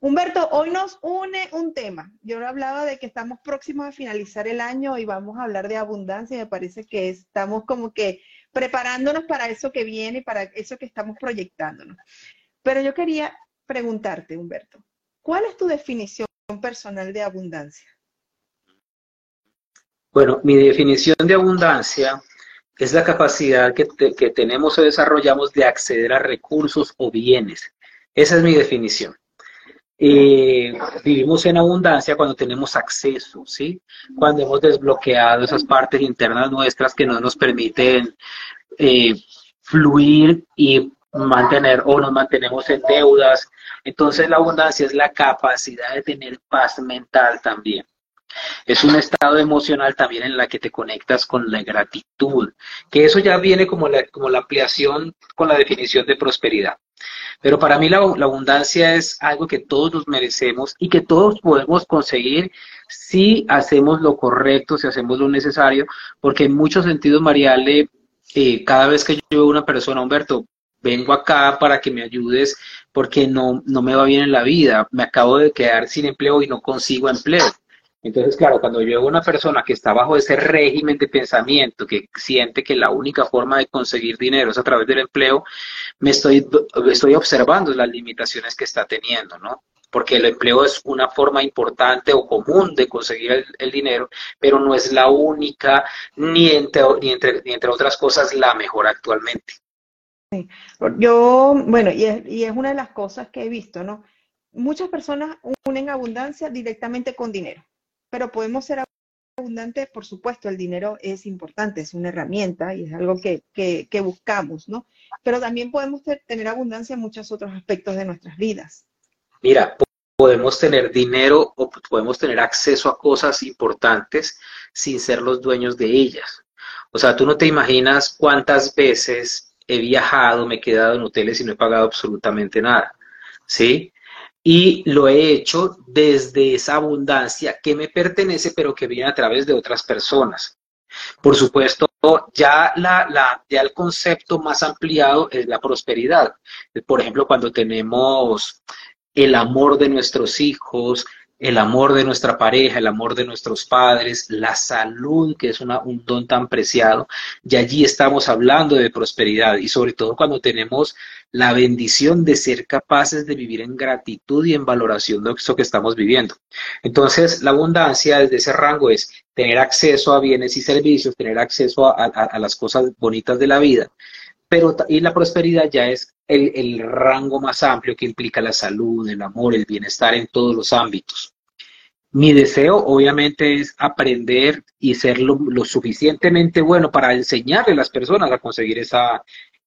Humberto, hoy nos une un tema. Yo hablaba de que estamos próximos a finalizar el año y vamos a hablar de abundancia y me parece que estamos como que preparándonos para eso que viene, para eso que estamos proyectándonos. Pero yo quería preguntarte, Humberto, ¿cuál es tu definición personal de abundancia? Bueno, mi definición de abundancia es la capacidad que, que tenemos o desarrollamos de acceder a recursos o bienes. Esa es mi definición. Eh, vivimos en abundancia cuando tenemos acceso, ¿sí? Cuando hemos desbloqueado esas partes internas nuestras que no nos permiten eh, fluir y mantener o nos mantenemos en deudas. Entonces la abundancia es la capacidad de tener paz mental también. Es un estado emocional también en la que te conectas con la gratitud, que eso ya viene como la, como la ampliación con la definición de prosperidad. Pero para mí la, abundancia es algo que todos nos merecemos y que todos podemos conseguir si hacemos lo correcto, si hacemos lo necesario, porque en muchos sentidos, Mariale, eh, cada vez que yo veo una persona, Humberto, vengo acá para que me ayudes porque no, no me va bien en la vida, me acabo de quedar sin empleo y no consigo empleo. Entonces, claro, cuando yo veo una persona que está bajo ese régimen de pensamiento, que siente que la única forma de conseguir dinero es a través del empleo, me estoy, observando las limitaciones que está teniendo, ¿no? Porque el empleo es una forma importante o común de conseguir el, dinero, pero no es la única, ni entre, ni entre, entre otras cosas, la mejor actualmente. Sí. Yo, bueno, y es, y es una de las cosas que he visto, ¿no? Muchas personas unen abundancia directamente con dinero pero podemos ser abundantes, por supuesto, el dinero es importante, es una herramienta y es algo que, que, buscamos, ¿no? Pero también podemos tener abundancia en muchos otros aspectos de nuestras vidas. Mira, podemos tener dinero o podemos tener acceso a cosas importantes sin ser los dueños de ellas. O sea, tú no te imaginas cuántas veces he viajado, me he quedado en hoteles y no he pagado absolutamente nada. ¿Sí? Y lo he hecho desde esa abundancia que me pertenece, pero que viene a través de otras personas. Por supuesto, ya, la, ya el concepto más ampliado es la prosperidad. Por ejemplo, cuando tenemos el amor de nuestros hijos, el amor de nuestra pareja, el amor de nuestros padres, la salud, que es una, un don tan preciado, y allí estamos hablando de prosperidad y sobre todo cuando tenemos la bendición de ser capaces de vivir en gratitud y en valoración de eso que estamos viviendo. Entonces, la abundancia desde ese rango es tener acceso a bienes y servicios, tener acceso a, las cosas bonitas de la vida, pero y la prosperidad ya es el, rango más amplio que implica la salud, el amor, el bienestar en todos los ámbitos. Mi deseo, obviamente, es aprender y ser lo, suficientemente bueno para enseñarle a las personas a conseguir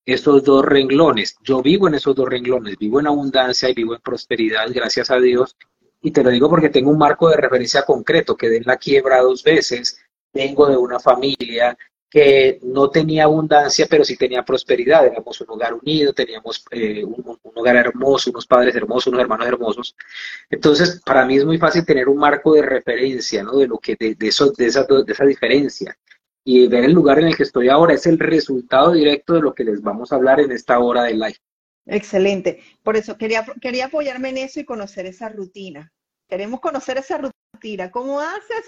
esos dos renglones. Yo vivo en esos dos renglones, vivo en abundancia y vivo en prosperidad, gracias a Dios. Y te lo digo porque tengo un marco de referencia concreto, que de la quiebra dos veces, vengo de una familia que no tenía abundancia, pero sí tenía prosperidad. Éramos un hogar unido, teníamos eh, un, hogar hermoso, unos padres hermosos, unos hermanos hermosos. Entonces, para mí es muy fácil tener un marco de referencia, ¿no? De lo que, de, eso, de, esa, de esa diferencia. Y ver el lugar en el que estoy ahora es el resultado directo de lo que les vamos a hablar en esta hora de live. Excelente. Por eso quería, quería apoyarme en eso y conocer esa rutina. Queremos conocer esa rutina. ¿Cómo haces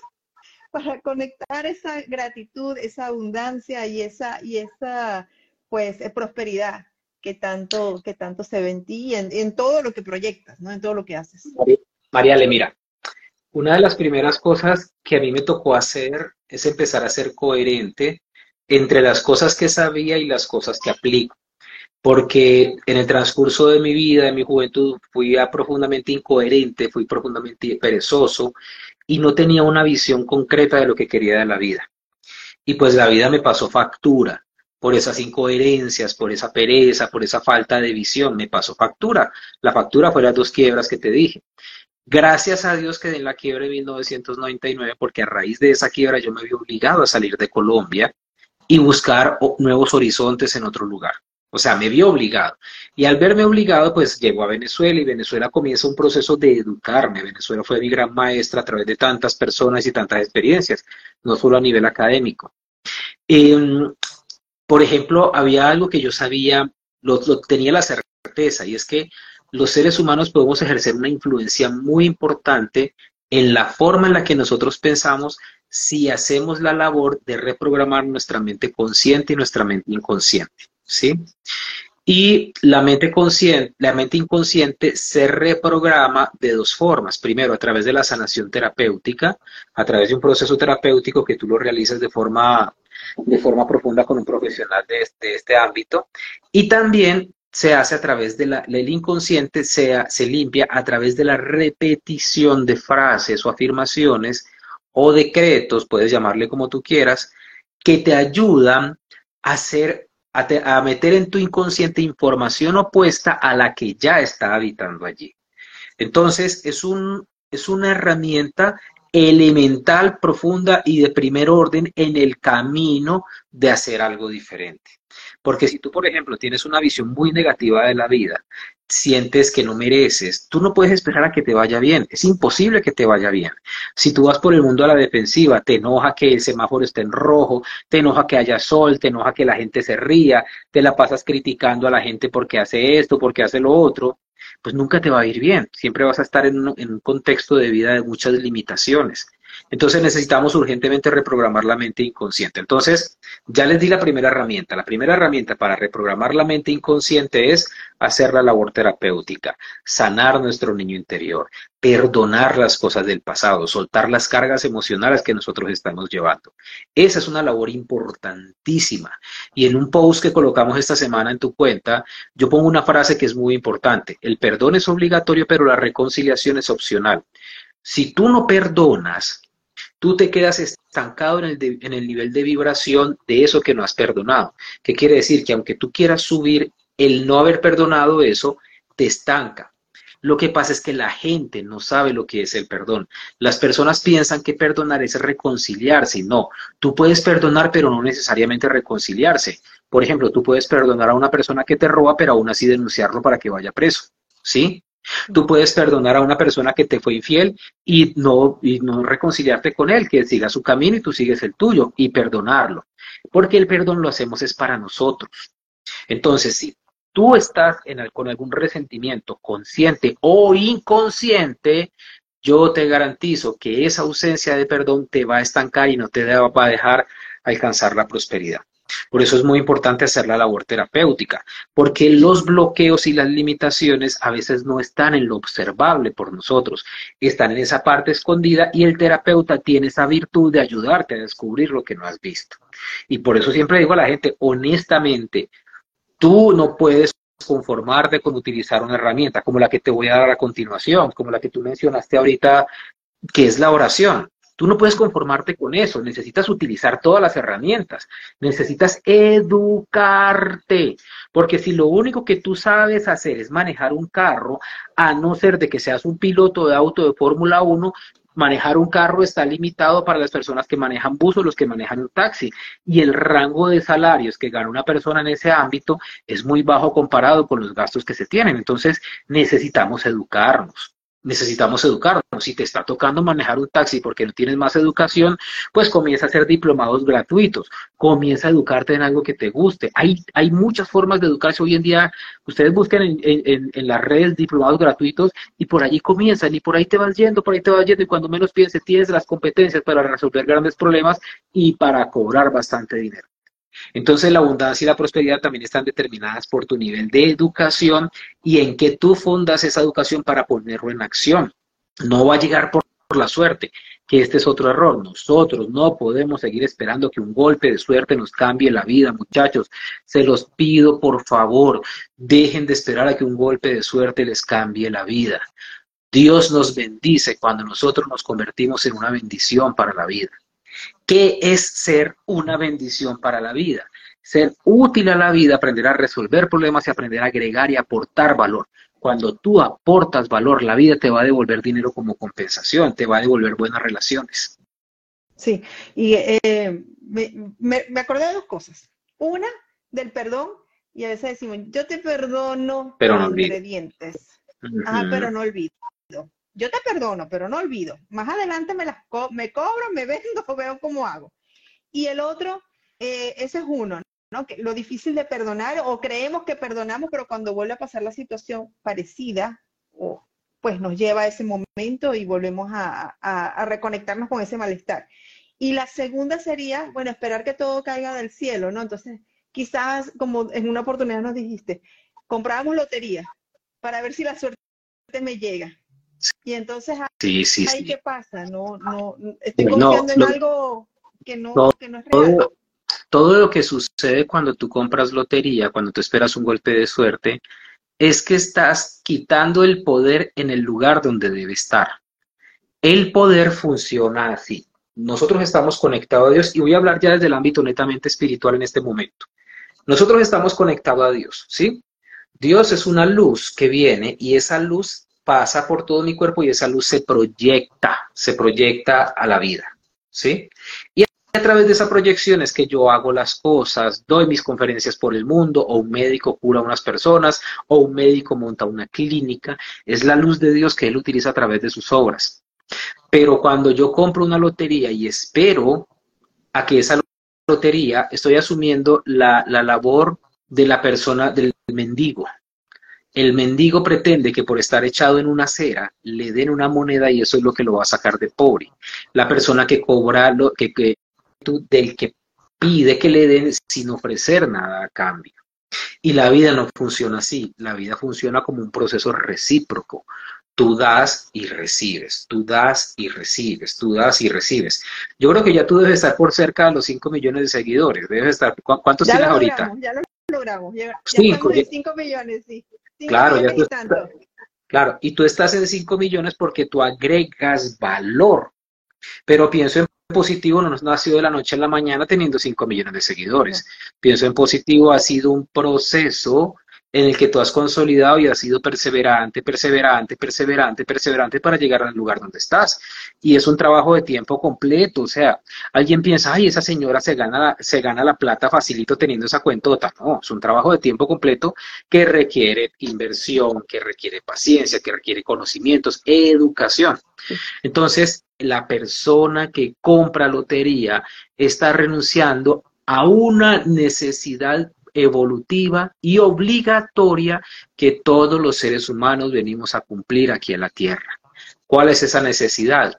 para conectar esa gratitud, esa abundancia y esa, y esa pues, eh, prosperidad que tanto, que tanto se ve en ti y en, todo lo que proyectas, ¿no? En todo lo que haces. María, le mira, una de las primeras cosas que a mí me tocó hacer es empezar a ser coherente entre las cosas que sabía y las cosas que aplico. Porque en el transcurso de mi vida, de mi juventud, fui profundamente incoherente, fui profundamente perezoso y no tenía una visión concreta de lo que quería de la vida. Y pues la vida me pasó factura por esas incoherencias, por esa pereza, por esa falta de visión, me pasó factura. La factura fue las dos quiebras que te dije. Gracias a Dios quedé en la quiebra de 1999 porque a raíz de esa quiebra yo me vi obligado a salir de Colombia y buscar nuevos horizontes en otro lugar. O sea, me vi obligado. Y al verme obligado, pues llego a Venezuela y Venezuela comienza un proceso de educarme. Venezuela fue mi gran maestra a través de tantas personas y tantas experiencias, no solo a nivel académico. Em, por ejemplo, había algo que yo sabía, lo, tenía la certeza, y es que los seres humanos podemos ejercer una influencia muy importante en la forma en la que nosotros pensamos si hacemos la labor de reprogramar nuestra mente consciente y nuestra mente inconsciente, ¿sí? Y la mente consciente, la mente inconsciente se reprograma de dos formas. Primero, a través de la sanación terapéutica, a través de un proceso terapéutico que tú lo realizas de forma de forma profunda con un profesional de este, este ámbito. Y también se hace a través de la, el inconsciente, se, se limpia a través de la repetición de frases o afirmaciones o decretos, puedes llamarle como tú quieras, que te ayudan a hacer a, meter en tu inconsciente información opuesta a la que ya está habitando allí. Entonces, es, un, es una herramienta elemental, profunda y de primer orden en el camino de hacer algo diferente. Porque si tú, por ejemplo, tienes una visión muy negativa de la vida, sientes que no mereces, tú no puedes esperar a que te vaya bien. Es imposible que te vaya bien. Si tú vas por el mundo a la defensiva, te enoja que el semáforo esté en rojo, te enoja que haya sol, te enoja que la gente se ría, te la pasas criticando a la gente porque hace esto, porque hace lo otro, pues nunca te va a ir bien. Siempre vas a estar en un, contexto de vida de muchas limitaciones. Entonces necesitamos urgentemente reprogramar la mente inconsciente. Entonces, ya les di la primera herramienta. La primera herramienta para reprogramar la mente inconsciente es hacer la labor terapéutica, sanar nuestro niño interior, perdonar las cosas del pasado, soltar las cargas emocionales que nosotros estamos llevando. Esa es una labor importantísima. Y en un post que colocamos esta semana en tu cuenta, yo pongo una frase que es muy importante. El perdón es obligatorio, pero la reconciliación es opcional. Si tú no perdonas, tú te quedas estancado en el, en el nivel de vibración de eso que no has perdonado. ¿Qué quiere decir? Que aunque tú quieras subir, el no haber perdonado eso te estanca. Lo que pasa es que la gente no sabe lo que es el perdón. Las personas piensan que perdonar es reconciliarse. No, tú puedes perdonar, pero no necesariamente reconciliarse. Por ejemplo, tú puedes perdonar a una persona que te roba, pero aún así denunciarlo para que vaya preso. ¿Sí? Tú puedes perdonar a una persona que te fue infiel y no, y no reconciliarte con él, que siga su camino y tú sigues el tuyo y perdonarlo. Porque el perdón lo hacemos es para nosotros. Entonces, si tú estás con algún resentimiento consciente o inconsciente, yo te garantizo que esa ausencia de perdón te va a estancar y no te va a dejar alcanzar la prosperidad. Por eso es muy importante hacer la labor terapéutica, porque los bloqueos y las limitaciones a veces no están en lo observable por nosotros, están en esa parte escondida y el terapeuta tiene esa virtud de ayudarte a descubrir lo que no has visto. Y por eso siempre digo a la gente, honestamente, tú no puedes conformarte con utilizar una herramienta como la que te voy a dar a continuación, como la que tú mencionaste ahorita, que es la oración. Tú no puedes conformarte con eso, necesitas utilizar todas las herramientas, necesitas educarte, porque si lo único que tú sabes hacer es manejar un carro, a no ser de que seas un piloto de auto de Fórmula 1, manejar un carro está limitado para las personas que manejan bus o los que manejan un taxi. Y el rango de salarios que gana una persona en ese ámbito es muy bajo comparado con los gastos que se tienen. Entonces necesitamos educarnos necesitamos educarnos. Si te está tocando manejar un taxi porque no tienes más educación, pues comienza a hacer diplomados gratuitos, comienza a educarte en algo que te guste. Hay, hay muchas formas de educarse hoy en día. Ustedes busquen en, en, en las redes diplomados gratuitos y por allí comienzan y por ahí te vas yendo, por ahí te vas yendo y cuando menos pienses tienes las competencias para resolver grandes problemas y para cobrar bastante dinero. Entonces la abundancia y la prosperidad también están determinadas por tu nivel de educación y en que tú fundas esa educación para ponerlo en acción. No va a llegar por, la suerte, que este es otro error. Nosotros no podemos seguir esperando que un golpe de suerte nos cambie la vida, muchachos. Se los pido, por favor, dejen de esperar a que un golpe de suerte les cambie la vida. Dios nos bendice cuando nosotros nos convertimos en una bendición para la vida. ¿Qué es ser una bendición para la vida? Ser útil a la vida, aprender a resolver problemas y aprender a agregar y aportar valor. Cuando tú aportas valor, la vida te va a devolver dinero como compensación, te va a devolver buenas relaciones. Sí, y eh, me, acordé de dos cosas. Una, del perdón, y a veces decimos, yo te perdono pero no ingredientes. Ah, pero no olvido. Yo te perdono, pero no olvido. Más adelante me las me cobro, me vendo, veo cómo hago. Y el otro, eh, ese es uno, lo difícil de perdonar, o creemos que perdonamos, pero cuando vuelve a pasar la situación parecida, o, pues nos lleva a ese momento y volvemos a, a reconectarnos con ese malestar. Y la segunda sería, bueno, esperar que todo caiga del cielo, ¿no? Entonces, quizás, como en una oportunidad nos dijiste, comprábamos lotería para ver si la suerte me llega. Y entonces, sí, sí, ahí qué pasa, no, no, estoy confiando en algo que no, que no es real. Todo, todo lo que sucede cuando tú compras lotería, cuando tú esperas un golpe de suerte, es que estás quitando el poder en el lugar donde debe estar. El poder funciona así nosotros estamos conectados a Dios y voy a hablar ya desde el ámbito netamente espiritual en este momento. Nosotros estamos conectados a Dios, ¿sí? Dios es una luz que viene y esa luz pasa por todo mi cuerpo y esa luz se proyecta, se proyecta a la vida, ¿sí? Y a través de esa proyección es que yo hago las cosas, doy mis conferencias por el mundo, o un médico cura a unas personas, o un médico monta una clínica. Es la luz de Dios que Él utiliza a través de sus obras. Pero cuando yo compro una lotería y espero a que esa lotería, estoy asumiendo la, labor de la persona, del mendigo. El mendigo pretende que por estar echado en una acera le den una moneda y eso es lo que lo va a sacar de pobre. La persona que cobra, lo, que, que, del que pide que le den sin ofrecer nada a cambio. Y la vida no funciona así, la vida funciona como un proceso recíproco. Tú das y recibes, tú das y recibes, tú das y recibes. Yo creo que ya tú debes estar por cerca de los 5 millones de seguidores. Debes estar, ¿cuántos tienes ahorita? Ya lo logramos, ya, estamos en 5 millones, sí. Claro, ya tú claro, y tú estás en 5 millones porque tú agregas valor. Pero pienso en positivo, no nos nació de la noche a la mañana teniendo 5 millones de seguidores. Pienso en positivo, ha sido un proceso en el que tú has consolidado y has sido perseverante, perseverante, perseverante, perseverante para llegar al lugar donde estás. Y es un trabajo de tiempo completo. O sea, alguien piensa, ay, esa señora se gana, la, se gana la plata facilito teniendo esa cuentota. No, es un trabajo de tiempo completo que requiere inversión, que requiere paciencia, que requiere conocimientos, educación. Entonces, la persona que compra lotería está renunciando a una necesidad evolutiva y obligatoria que todos los seres humanos venimos a cumplir aquí en la Tierra. ¿Cuál es esa necesidad?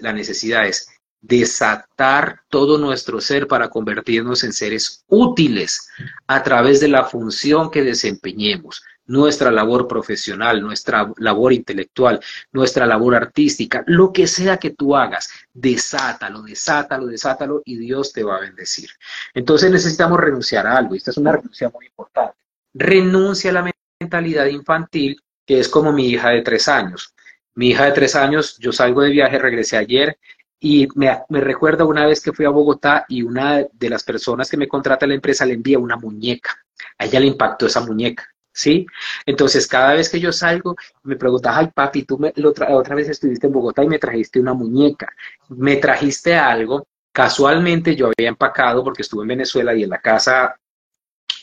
La necesidad es desatar todo nuestro ser para convertirnos en seres útiles a través de la función que desempeñemos nuestra labor profesional, nuestra labor intelectual, nuestra labor artística, lo que sea que tú hagas, desátalo, desátalo, desátalo y Dios te va a bendecir. Entonces necesitamos renunciar a algo y esta es una renuncia muy importante. Renuncia a la mentalidad infantil que es como mi hija de tres años. Mi hija de tres años, yo salgo de viaje, regresé ayer y me, me recuerdo una vez que fui a Bogotá y una de las personas que me contrata la empresa le envía una muñeca. A ella le impactó esa muñeca. ¿Sí? Entonces, cada vez que yo salgo, me preguntas, ay, papi, tú me, otra, otra vez estuviste en Bogotá y me trajiste una muñeca, me trajiste algo, casualmente yo había empacado porque estuve en Venezuela y en la casa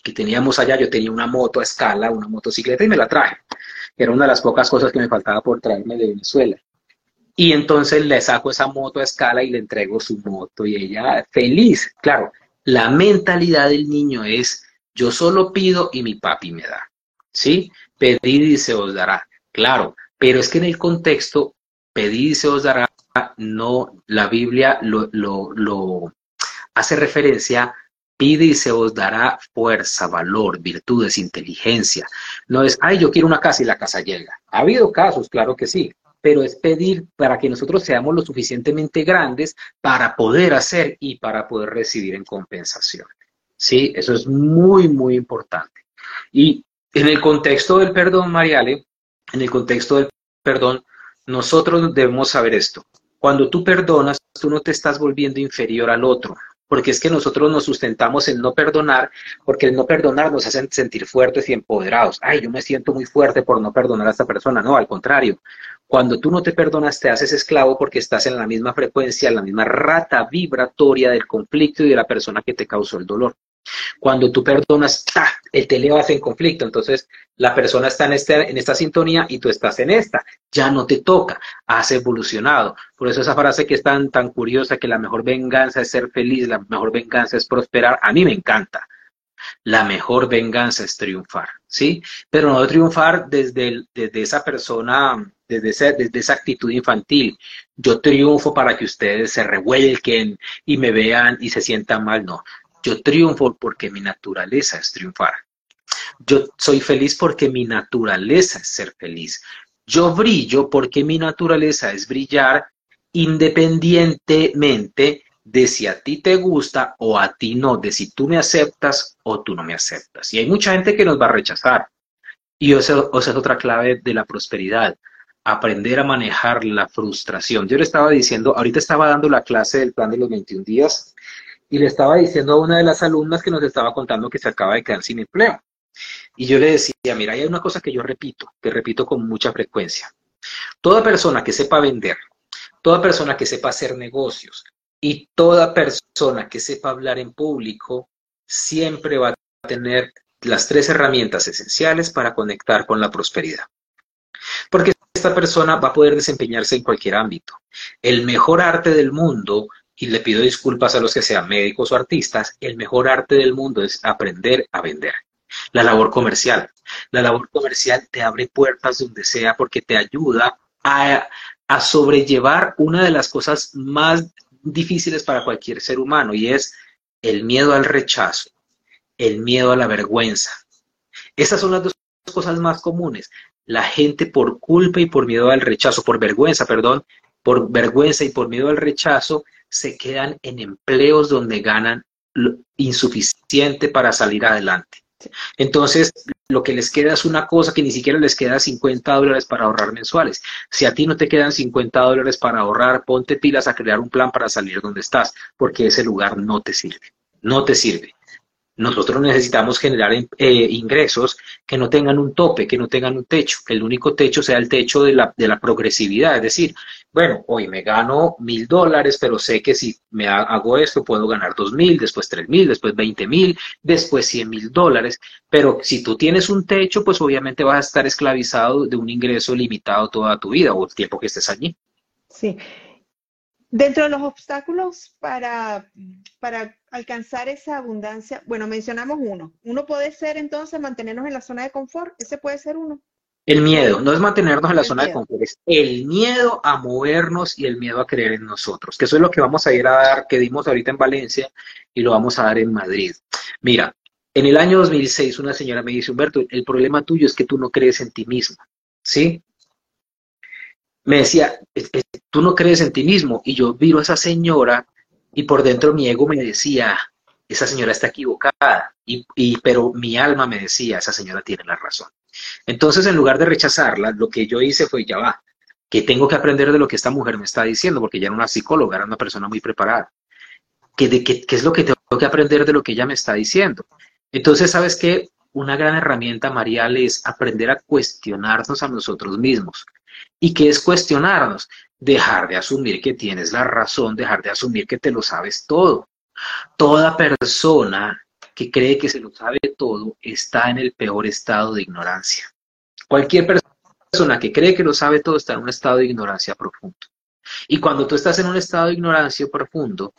que teníamos allá yo tenía una moto a escala, una motocicleta y me la traje. Era una de las pocas cosas que me faltaba por traerme de Venezuela. Y entonces le saco esa moto a escala y le entrego su moto y ella feliz. Claro, la mentalidad del niño es yo solo pido y mi papi me da. ¿Sí? Pedid y se os dará. Claro, pero es que en el contexto, pedid y se os dará, no, la Biblia lo, hace referencia, pide y se os dará fuerza, valor, virtudes, inteligencia. No es, ay, yo quiero una casa y la casa llega. Ha habido casos, claro que sí, pero es pedir para que nosotros seamos lo suficientemente grandes para poder hacer y para poder recibir en compensación. Sí, eso es muy, muy importante. Y en el contexto del perdón, Mariale, en el contexto del perdón, nosotros debemos saber esto. Cuando tú perdonas, tú no te estás volviendo inferior al otro. porque es que nosotros nos sustentamos en no perdonar, porque el no perdonar nos hace sentir fuertes y empoderados. Ay, yo me siento muy fuerte por no perdonar a esta persona. No, al contrario. Cuando tú no te perdonas, te haces esclavo porque estás en la misma frecuencia, en la misma rata vibratoria del conflicto y de la persona que te causó el dolor. Cuando tú perdonas, el te elevas en conflicto. Entonces, la persona está en, este, en esta sintonía y tú estás en esta. Ya no te toca. Has evolucionado. Por eso esa frase que es tan, tan curiosa, que la mejor venganza es ser feliz, la mejor venganza es prosperar, a mí me encanta. La mejor venganza es triunfar, ¿sí? Pero no triunfar desde, desde esa persona, desde, desde esa actitud infantil. Yo triunfo para que ustedes se revuelquen y me vean y se sientan mal. No, yo triunfo porque mi naturaleza es triunfar. Yo soy feliz porque mi naturaleza es ser feliz. Yo brillo porque mi naturaleza es brillar independientemente de si a ti te gusta o a ti no, de si tú me aceptas o tú no me aceptas. Y hay mucha gente que nos va a rechazar. Y esa, es otra clave de la prosperidad, aprender a manejar la frustración. Yo le estaba diciendo, ahorita estaba dando la clase del plan de los 21 días y le estaba diciendo a una de las alumnas que nos estaba contando que se acaba de quedar sin empleo. Y yo le decía, mira, hay una cosa que yo repito, que repito con mucha frecuencia. Toda persona que sepa vender, toda persona que sepa hacer negocios y toda persona que sepa hablar en público, siempre va a tener las tres herramientas esenciales para conectar con la prosperidad. Porque esta persona va a poder desempeñarse en cualquier ámbito. El mejor arte del mundo y le pido disculpas a los que sean médicos o artistas, el mejor arte del mundo es aprender a vender. La labor comercial. La labor comercial te abre puertas donde sea porque te ayuda a, a sobrellevar una de las cosas más difíciles para cualquier ser humano y es el miedo al rechazo, el miedo a la vergüenza. Esas son las dos cosas más comunes. La gente por culpa y por miedo al rechazo, por vergüenza, perdón, por vergüenza y por miedo al rechazo, se quedan en empleos donde ganan insuficiente para salir adelante. Entonces, lo que les queda es una cosa que ni siquiera les queda 50 dólares para ahorrar mensuales. Si a ti no te quedan 50 dólares para ahorrar, ponte pilas a crear un plan para salir donde estás, porque ese lugar no te sirve. No te sirve. Nosotros necesitamos generar eh, ingresos que no tengan un tope, que no tengan un techo, que el único techo sea el techo de la, de la progresividad. Es decir, bueno, hoy me gano mil dólares, pero sé que si me hago esto puedo ganar dos mil, después tres mil, después veinte mil, después cien mil dólares. Pero si tú tienes un techo, pues obviamente vas a estar esclavizado de un ingreso limitado toda tu vida o el tiempo que estés allí. Sí. Dentro de los obstáculos para, para alcanzar esa abundancia, bueno, mencionamos uno. Uno puede ser entonces mantenernos en la zona de confort, ese puede ser uno. El miedo, no es mantenernos en la zona de confort, es el miedo a movernos y el miedo a creer en nosotros, que eso es lo que vamos a ir a dar, que dimos ahorita en Valencia y lo vamos a dar en Madrid. Mira, en el año 2006 una señora me dice, Humberto, el problema tuyo es que tú no crees en ti mismo, ¿sí? Me decía, tú no crees en ti mismo. Y yo viro a esa señora y por dentro mi ego me decía, esa señora está equivocada. Y, pero mi alma me decía, esa señora tiene la razón. Entonces, en lugar de rechazarla, lo que yo hice fue, ya va, que tengo que aprender de lo que esta mujer me está diciendo, porque ella era una psicóloga, era una persona muy preparada. ¿Qué, de, qué, qué es lo que tengo que aprender de lo que ella me está diciendo? Entonces, ¿sabes qué? Una gran herramienta, Marial, es aprender a cuestionarnos a nosotros mismos y que es cuestionarnos, dejar de asumir que tienes la razón, dejar de asumir que te lo sabes todo. Toda persona que cree que se lo sabe todo está en el peor estado de ignorancia. Cualquier persona que cree que lo sabe todo está en un estado de ignorancia profundo. Y cuando tú estás en un estado de ignorancia profundo,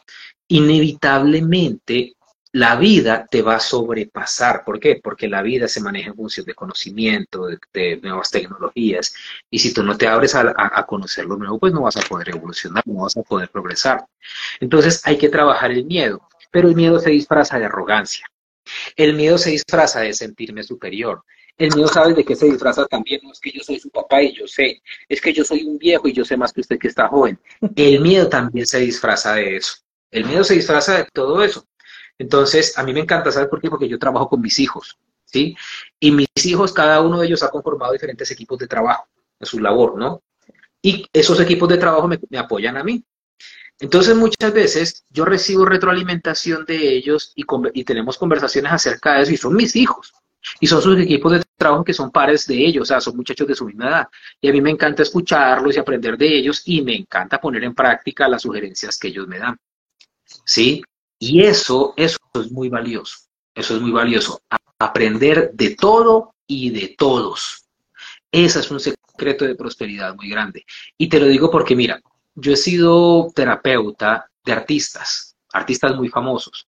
inevitablemente la vida te va a sobrepasar. ¿Por qué? Porque la vida se maneja en función de conocimiento, de, nuevas tecnologías. Y si tú no te abres a, conocer lo nuevo, pues no vas a poder evolucionar, no vas a poder progresar. Entonces hay que trabajar el miedo. Pero el miedo se disfraza de arrogancia. El miedo se disfraza de sentirme superior. El miedo, ¿sabes de qué se disfraza también? No es que yo soy su papá y yo sé. Es que yo soy un viejo y yo sé más que usted que está joven. El miedo también se disfraza de eso. El miedo se disfraza de todo eso. Entonces, a mí me encanta, ¿sabes por qué? Porque yo trabajo con mis hijos, ¿sí? Y mis hijos, cada uno de ellos ha conformado diferentes equipos de trabajo en su labor, ¿no? Y esos equipos de trabajo me, apoyan a mí. Entonces muchas veces yo recibo retroalimentación de ellos y, y tenemos conversaciones acerca de eso y son mis hijos. Y son sus equipos de trabajo que son pares de ellos, o sea, son muchachos de su misma edad. Y a mí me encanta escucharlos y aprender de ellos y me encanta poner en práctica las sugerencias que ellos me dan. ¿Sí? Y eso, eso es muy valioso. Eso es muy valioso. aprender de todo y de todos. Ese es un secreto de prosperidad muy grande. Y te lo digo porque, mira, yo he sido terapeuta de artistas, artistas muy famosos.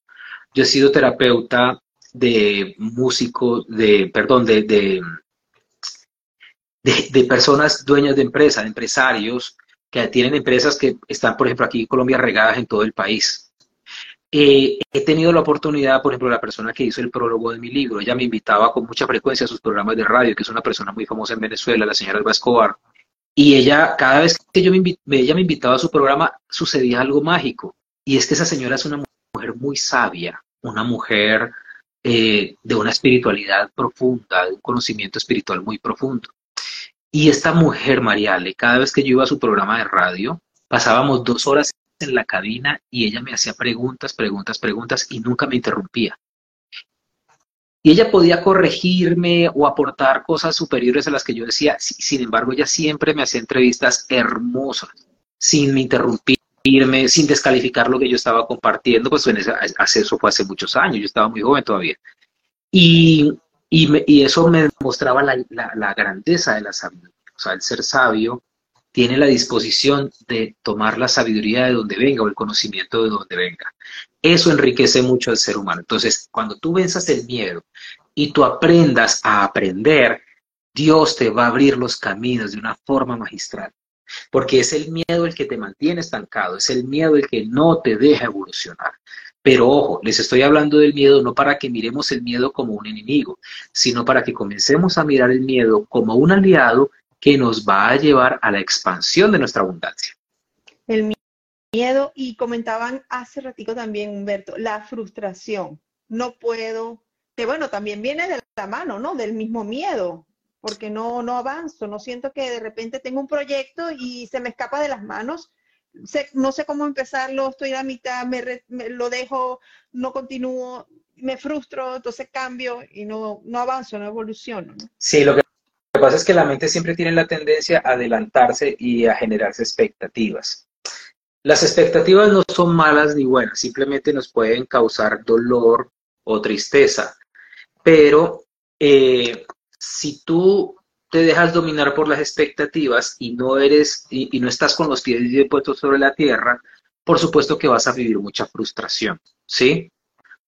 Yo he sido terapeuta de músicos, de, perdón, de, de, de, personas dueñas de empresas, de empresarios que tienen empresas que están, por ejemplo, aquí en Colombia regadas en todo el país. Eh, he tenido la oportunidad, por ejemplo, la persona que hizo el prólogo de mi libro, ella me invitaba con mucha frecuencia a sus programas de radio, que es una persona muy famosa en Venezuela, la señora Alba Escobar, y ella, cada vez que yo me ella me invitaba a su programa, sucedía algo mágico, y es que esa señora es una mujer muy sabia, una mujer eh, de una espiritualidad profunda, de un conocimiento espiritual muy profundo. Y esta mujer, Mariale, cada vez que yo iba a su programa de radio, pasábamos dos horas en la cabina y ella me hacía preguntas, preguntas, preguntas y nunca me interrumpía. Y ella podía corregirme o aportar cosas superiores a las que yo decía. Sin embargo, ella siempre me hacía entrevistas hermosas, sin interrumpir irme sin descalificar lo que yo estaba compartiendo, pues en ese, eso fue hace muchos años, yo estaba muy joven todavía. Y, y, eso me mostraba la, la, grandeza de la sabiduría. O sea, el ser sabio tiene la disposición de tomar la sabiduría de donde venga o el conocimiento de donde venga. Eso enriquece mucho al ser humano. Entonces, cuando tú venzas el miedo y tú aprendas a aprender, Dios te va a abrir los caminos de una forma magistral porque es el miedo el que te mantiene estancado, es el miedo el que no te deja evolucionar. Pero ojo, les estoy hablando del miedo no para que miremos el miedo como un enemigo, sino para que comencemos a mirar el miedo como un aliado que nos va a llevar a la expansión de nuestra abundancia. El miedo, y comentaban hace ratico también, Humberto, la frustración. No puedo, que bueno, también viene de la mano, ¿no? Del mismo miedo porque no, no avanzo, no siento que de repente tengo un proyecto y se me escapa de las manos. no sé cómo empezarlo, estoy a mitad, me, lo dejo, no continúo, me frustro, entonces cambio y no, no avanzo, no evoluciono. Sí, lo que pasa es que la mente siempre tiene la tendencia a adelantarse y a generarse expectativas. Las expectativas no son malas ni buenas, simplemente nos pueden causar dolor o tristeza, pero eh, si tú te dejas dominar por las expectativas y no eres y, no estás con los pies puestos sobre la tierra, por supuesto que vas a vivir mucha frustración, ¿sí?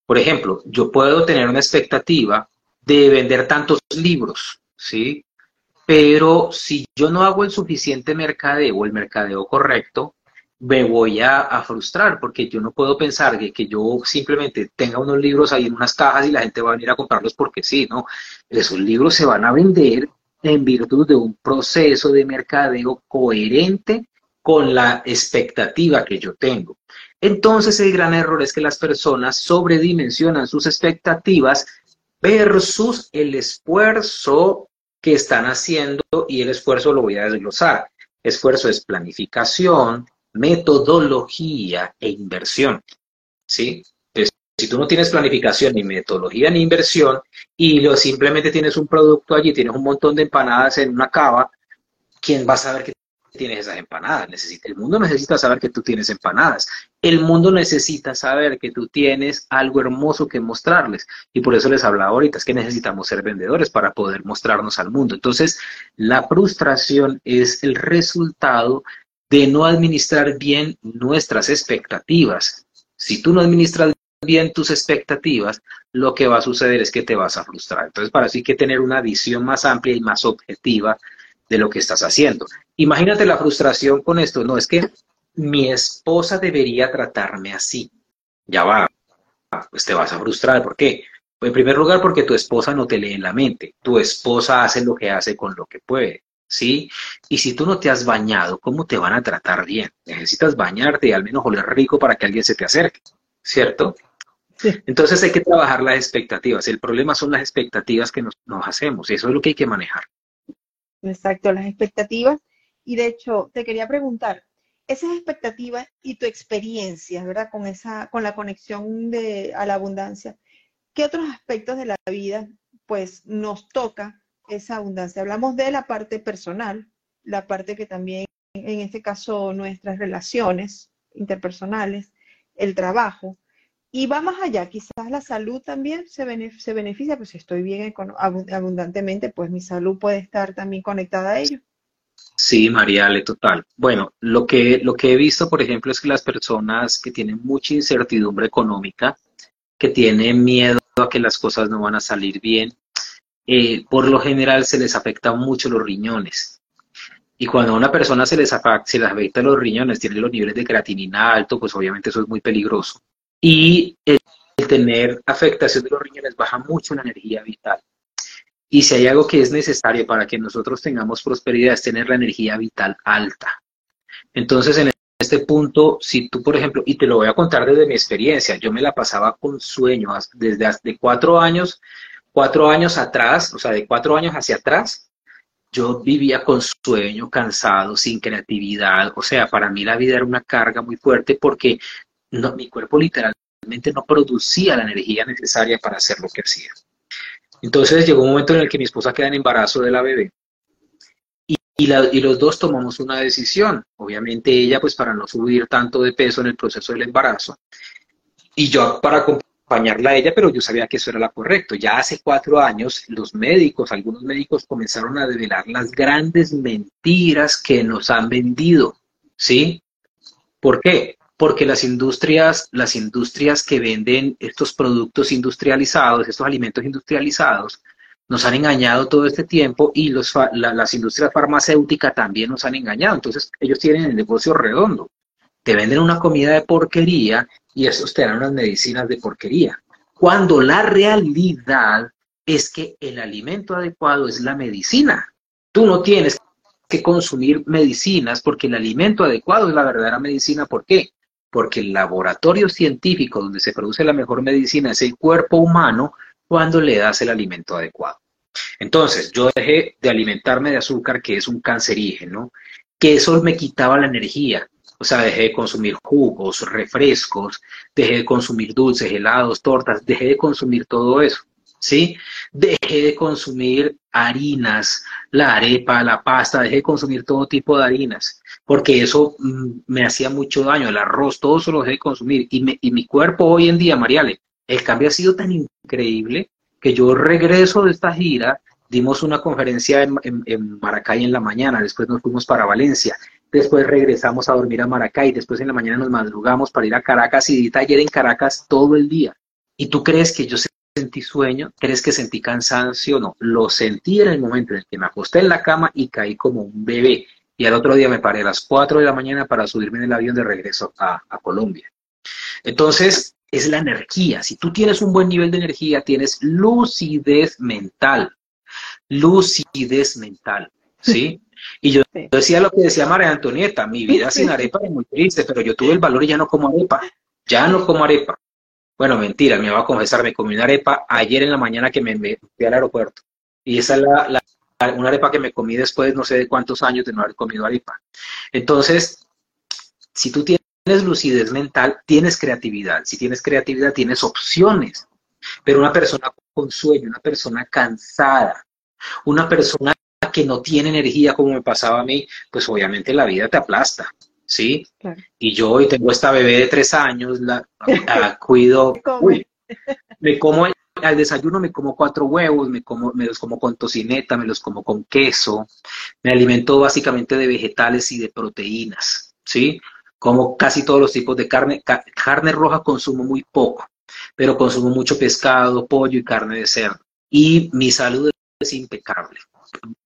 Por ejemplo, yo puedo tener una expectativa de vender tantos libros, ¿sí? Pero si yo no hago el suficiente mercadeo el mercadeo correcto, me voy a, frustrar porque yo no puedo pensar que, que, yo simplemente tenga unos libros ahí en unas cajas y la gente va a venir a comprarlos porque sí, ¿no? Esos libros se van a vender en virtud de un proceso de mercadeo coherente con la expectativa que yo tengo. Entonces el gran error es que las personas sobredimensionan sus expectativas versus el esfuerzo que están haciendo y el esfuerzo lo voy a desglosar. Esfuerzo es planificación, metodología e inversión. ¿Sí? si tú no tienes planificación, ni metodología, ni inversión, y lo, simplemente tienes un producto allí, tienes un montón de empanadas en una cava, ¿quién va a saber que tienes esas empanadas? Necesita, el mundo necesita saber que tú tienes empanadas. El mundo necesita saber que tú tienes algo hermoso que mostrarles. Y por eso les hablaba ahorita, es que necesitamos ser vendedores para poder mostrarnos al mundo. Entonces, la frustración es el resultado de no administrar bien nuestras expectativas. Si tú no administras bien tus expectativas, lo que va a suceder es que te vas a frustrar. Entonces, para eso hay que tener una visión más amplia y más objetiva de lo que estás haciendo. Imagínate la frustración con esto. No, es que mi esposa debería tratarme así. Ya va, pues te vas a frustrar. ¿Por qué? Pues en primer lugar, porque tu esposa no te lee en la mente. Tu esposa hace lo que hace con lo que puede. ¿sí? Y si tú no te has bañado, ¿cómo te van a tratar bien? Necesitas bañarte y al menos oler rico para que alguien se te acerque, ¿cierto? Entonces hay que trabajar las expectativas. El problema son las expectativas que nos, nos hacemos y eso es lo que hay que manejar. Exacto, las expectativas. Y de hecho, te quería preguntar, esas expectativas y tu experiencia, ¿verdad? Con esa, con la conexión de, a la abundancia, ¿qué otros aspectos de la vida, pues, nos toca esa abundancia? Hablamos de la parte personal, la parte que también, en este caso, nuestras relaciones interpersonales, el trabajo, y va más allá, quizás la salud también se, beneficia, pues si estoy bien abundantemente, pues mi salud puede estar también conectada a ello. Sí, Mariale, total. Bueno, lo que, lo que he visto, por ejemplo, es que las personas que tienen mucha incertidumbre económica, que tienen miedo a que las cosas no van a salir bien, eh, por lo general se les afectan mucho los riñones. Y cuando a una persona se les, afecta, se les afecta los riñones, tiene los niveles de creatinina alto, pues obviamente eso es muy peligroso. Y el, tener afectación de los riñones baja mucho la energía vital. Y si hay algo que es necesario para que nosotros tengamos prosperidad es tener la energía vital alta. Entonces, en este punto, si tú, por ejemplo, y te lo voy a contar desde mi experiencia, yo me la pasaba con sueños desde hace cuatro años, cuatro años atrás, o sea, de cuatro años hacia atrás, yo vivía con sueño, cansado, sin creatividad. O sea, para mí la vida era una carga muy fuerte porque no, mi cuerpo literalmente no producía la energía necesaria para hacer lo que hacía. Entonces llegó un momento en el que mi esposa queda en embarazo de la bebé y, los dos tomamos una decisión. Obviamente ella pues para no subir tanto de peso en el proceso del embarazo y yo para acompañarla a ella, pero yo sabía que eso era lo correcto. Ya hace cuatro años los médicos, algunos médicos comenzaron a develar las grandes mentiras que nos han vendido. ¿Sí? ¿Por qué? Porque las industrias, las industrias que venden estos productos industrializados, estos alimentos industrializados, nos han engañado todo este tiempo y las industrias farmacéuticas también nos han engañado. Entonces ellos tienen el negocio redondo. Te venden una comida de porquería y estos te dan unas medicinas de porquería. Cuando la realidad es que el alimento adecuado es la medicina. Tú no tienes que consumir medicinas porque el alimento adecuado es la verdadera medicina. ¿Por qué? Porque el laboratorio científico donde se produce la mejor medicina es el cuerpo humano cuando le das el alimento adecuado. Entonces, yo dejé de alimentarme de azúcar, que es un cancerígeno, que eso me quitaba la energía. O sea, dejé de consumir jugos, refrescos, dejé de consumir dulces, helados, tortas, dejé de consumir todo eso. ¿Sí? Dejé de consumir harinas, la arepa, la pasta, dejé de consumir todo tipo de harinas porque eso mm, me hacía mucho daño, el arroz, todo eso lo dejé de consumir. Y, y mi cuerpo hoy en día, Mariale, el cambio ha sido tan increíble que yo regreso de esta gira, dimos una conferencia en, en, Maracay en la mañana, después nos fuimos para Valencia, después regresamos a dormir a Maracay, después en la mañana nos madrugamos para ir a Caracas y di taller en Caracas todo el día. ¿Y tú crees que yo sentí sueño? ¿Crees que sentí cansancio? No, lo sentí en el momento en el que me acosté en la cama y caí como un bebé y al otro día me paré a las 4 de la mañana para subirme en el avión de regreso a, Colombia. Entonces, es la energía. Si tú tienes un buen nivel de energía, tienes lucidez mental. Lucidez mental, ¿sí? Y yo, decía lo que decía María Antonieta, mi vida sin arepa es muy triste, pero yo tuve el valor y ya no como arepa. Ya no como arepa. Bueno, mentira, me va a confesar, me comí una arepa ayer en la mañana que me fui al aeropuerto. Y esa es la, una arepa que me comí después no sé de cuántos años de no haber comido arepa. Entonces, si tú tienes lucidez mental, tienes creatividad. Si tienes creatividad, tienes opciones. Pero una persona con sueño, una persona cansada, una persona que no tiene energía como me pasaba a mí, pues obviamente la vida te aplasta. ¿Sí? Y yo hoy tengo esta bebé de tres años, la, cuido, me como al desayuno me como cuatro huevos, me, como, me los como con tocineta, me los como con queso, me alimento básicamente de vegetales y de proteínas, ¿sí? Como casi todos los tipos de carne. carne roja consumo muy poco, pero consumo mucho pescado, pollo y carne de cerdo. Y mi salud impecable.